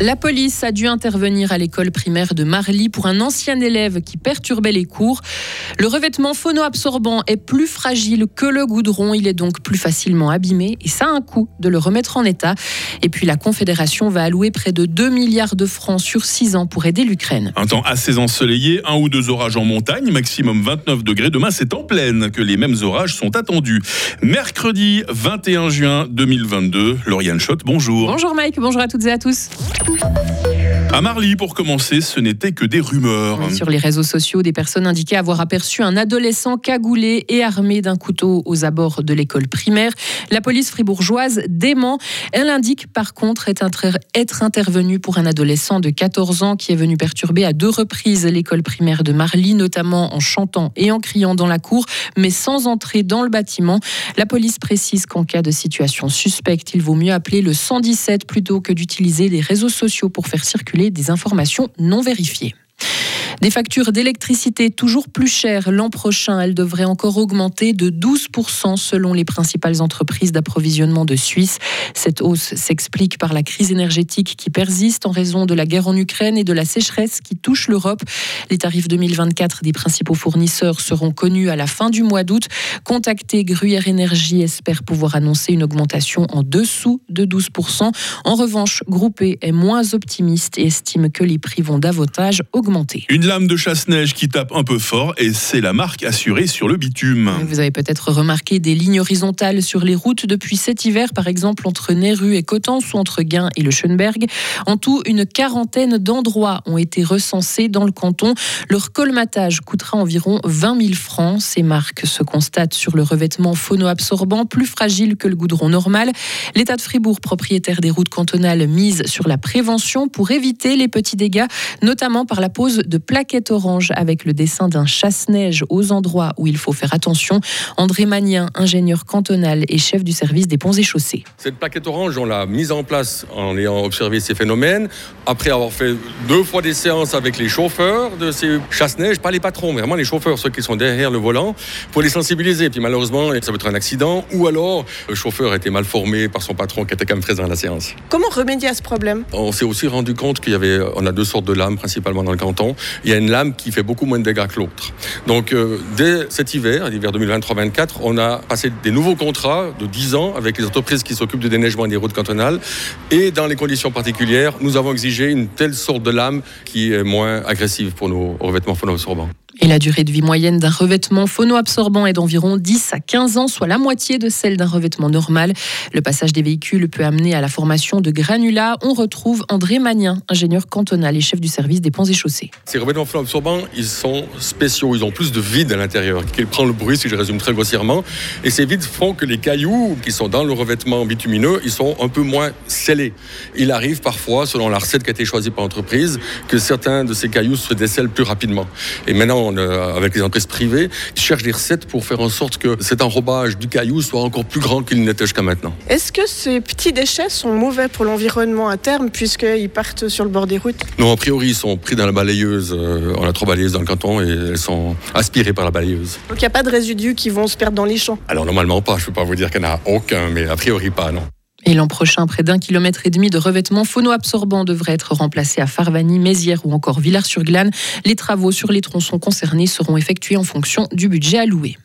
La police a dû intervenir à l'école primaire de Marly pour un ancien élève qui perturbait les cours. Le revêtement phono-absorbant est plus fragile que le goudron, il est donc plus facilement abîmé et ça a un coût de le remettre en état. Et puis la Confédération va allouer près de 2 milliards de francs sur 6 ans pour aider l'Ukraine. Un temps assez ensoleillé, un ou deux orages en montagne, maximum 29 degrés. Demain, c'est en pleine que les mêmes orages sont attendus. Mercredi 21 juin 2022, Lauriane Schott, bonjour. Bonjour Mike, bonjour à toutes et à tous. Thank you. À Marly, pour commencer, ce n'était que des rumeurs. Sur les réseaux sociaux, des personnes indiquaient avoir aperçu un adolescent cagoulé et armé d'un couteau aux abords de l'école primaire. La police fribourgeoise dément. Elle indique par contre être intervenue pour un adolescent de 14 ans qui est venu perturber à deux reprises l'école primaire de Marly, notamment en chantant et en criant dans la cour, mais sans entrer dans le bâtiment. La police précise qu'en cas de situation suspecte, il vaut mieux appeler le 117 plutôt que d'utiliser les réseaux sociaux pour faire circuler des informations non vérifiées. Des factures d'électricité toujours plus chères l'an prochain. Elles devraient encore augmenter de 12% selon les principales entreprises d'approvisionnement de Suisse. Cette hausse s'explique par la crise énergétique qui persiste en raison de la guerre en Ukraine et de la sécheresse qui touche l'Europe. Les tarifs 2024 des principaux fournisseurs seront connus à la fin du mois d'août. Contacté Gruyère Énergie espère pouvoir annoncer une augmentation en dessous de 12%. En revanche, Groupé est moins optimiste et estime que les prix vont davantage augmenter lame de chasse-neige qui tape un peu fort et c'est la marque assurée sur le bitume. Vous avez peut-être remarqué des lignes horizontales sur les routes depuis cet hiver, par exemple entre Néru et Cotens ou entre Guin et le Schönberg. En tout, une quarantaine d'endroits ont été recensés dans le canton. Leur colmatage coûtera environ 20 000 francs. Ces marques se constatent sur le revêtement phono-absorbant, plus fragile que le goudron normal. L'État de Fribourg, propriétaire des routes cantonales, mise sur la prévention pour éviter les petits dégâts, notamment par la pose de plaques plaquette orange avec le dessin d'un chasse-neige aux endroits où il faut faire attention. André Magnien, ingénieur cantonal et chef du service des ponts et chaussées. Cette plaquette orange, on l'a mise en place en ayant observé ces phénomènes, après avoir fait deux fois des séances avec les chauffeurs de ces chasse-neige, pas les patrons, mais vraiment les chauffeurs, ceux qui sont derrière le volant, pour les sensibiliser. Puis malheureusement, ça peut être un accident, ou alors le chauffeur a été mal formé par son patron qui était quand même présent à la séance. Comment remédier à ce problème? On s'est aussi rendu compte qu'il y avait, on a deux sortes de lames principalement dans le canton il y a une lame qui fait beaucoup moins de dégâts que l'autre. Donc, euh, dès cet hiver, l'hiver 2023-2024, on a passé des nouveaux contrats de 10 ans avec les entreprises qui s'occupent du déneigement des routes cantonales. Et dans les conditions particulières, nous avons exigé une telle sorte de lame qui est moins agressive pour nos revêtements phonoabsorbants. Et la durée de vie moyenne d'un revêtement phono-absorbant est d'environ 10 à 15 ans, soit la moitié de celle d'un revêtement normal. Le passage des véhicules peut amener à la formation de granulats. On retrouve André Magnien, ingénieur cantonal et chef du service des ponts et chaussées. Ces revêtements phono-absorbants, ils sont spéciaux. Ils ont plus de vide à l'intérieur, qui prend le bruit, si je résume très grossièrement. Et ces vides font que les cailloux qui sont dans le revêtement bitumineux, ils sont un peu moins scellés. Il arrive parfois, selon la recette qui a été choisie par l'entreprise, que certains de ces cailloux se décèlent plus rapidement. Et maintenant, euh, avec les entreprises privées, cherchent des recettes pour faire en sorte que cet enrobage du caillou soit encore plus grand qu'il n'était jusqu'à maintenant. Est-ce que ces petits déchets sont mauvais pour l'environnement à terme puisqu'ils partent sur le bord des routes? Non, a priori, ils sont pris dans la balayeuse. Euh, on a trois balayeuses dans le canton et elles sont aspirées par la balayeuse. Donc il n'y a pas de résidus qui vont se perdre dans les champs? Alors normalement pas, je ne peux pas vous dire qu'il n'y en a aucun, mais a priori pas, non. Et l'an prochain, près d'un kilomètre et demi de revêtements phono-absorbants devraient être remplacés à Farvani, Mézières ou encore Villars-sur-Glane. Les travaux sur les tronçons concernés seront effectués en fonction du budget alloué.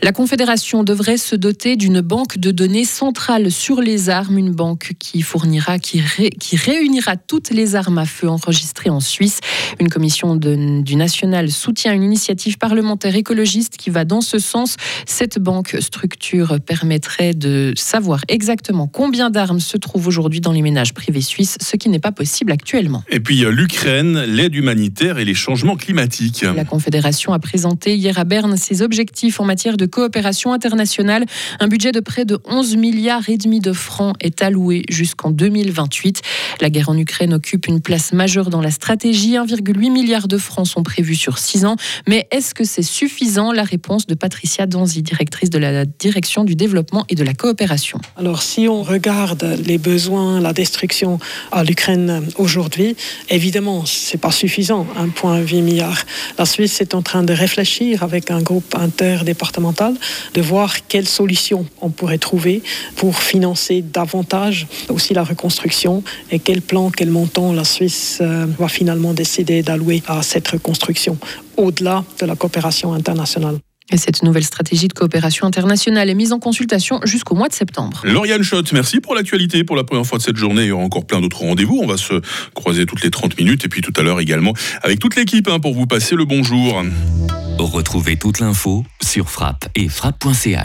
La Confédération devrait se doter d'une banque de données centrale sur les armes, une banque qui fournira, qui, qui réunira toutes les armes à feu enregistrées en Suisse. Une commission du national soutient une initiative parlementaire écologiste qui va dans ce sens. Cette banque structure permettrait de savoir exactement combien d'armes se trouvent aujourd'hui dans les ménages privés suisses, ce qui n'est pas possible actuellement. Et puis l'Ukraine, l'aide humanitaire et les changements climatiques. La Confédération a présenté hier à Berne ses objectifs en matière de coopération internationale. Un budget de près de 11 milliards et demi de francs est alloué jusqu'en 2028. La guerre en Ukraine occupe une place majeure dans la stratégie. 1,8 milliard de francs sont prévus sur 6 ans. Mais est-ce que c'est suffisant? La réponse de Patricia Danzi, directrice de la direction du développement et de la coopération. Alors si on regarde les besoins, la destruction à l'Ukraine aujourd'hui, évidemment, c'est pas suffisant, 1,8 milliard. La Suisse est en train de réfléchir avec un groupe interdépartemental de voir quelles solutions on pourrait trouver pour financer davantage aussi la reconstruction et quel plan, quel montant la Suisse euh, va finalement décider d'allouer à cette reconstruction au-delà de la coopération internationale. Et cette nouvelle stratégie de coopération internationale est mise en consultation jusqu'au mois de septembre. Lauriane Schott, merci pour l'actualité pour la première fois de cette journée. Il y aura encore plein d'autres rendez-vous. On va se croiser toutes les 30 minutes et puis tout à l'heure également avec toute l'équipe hein, pour vous passer le bonjour. Retrouvez toute l'info sur frappe et frappe.ch.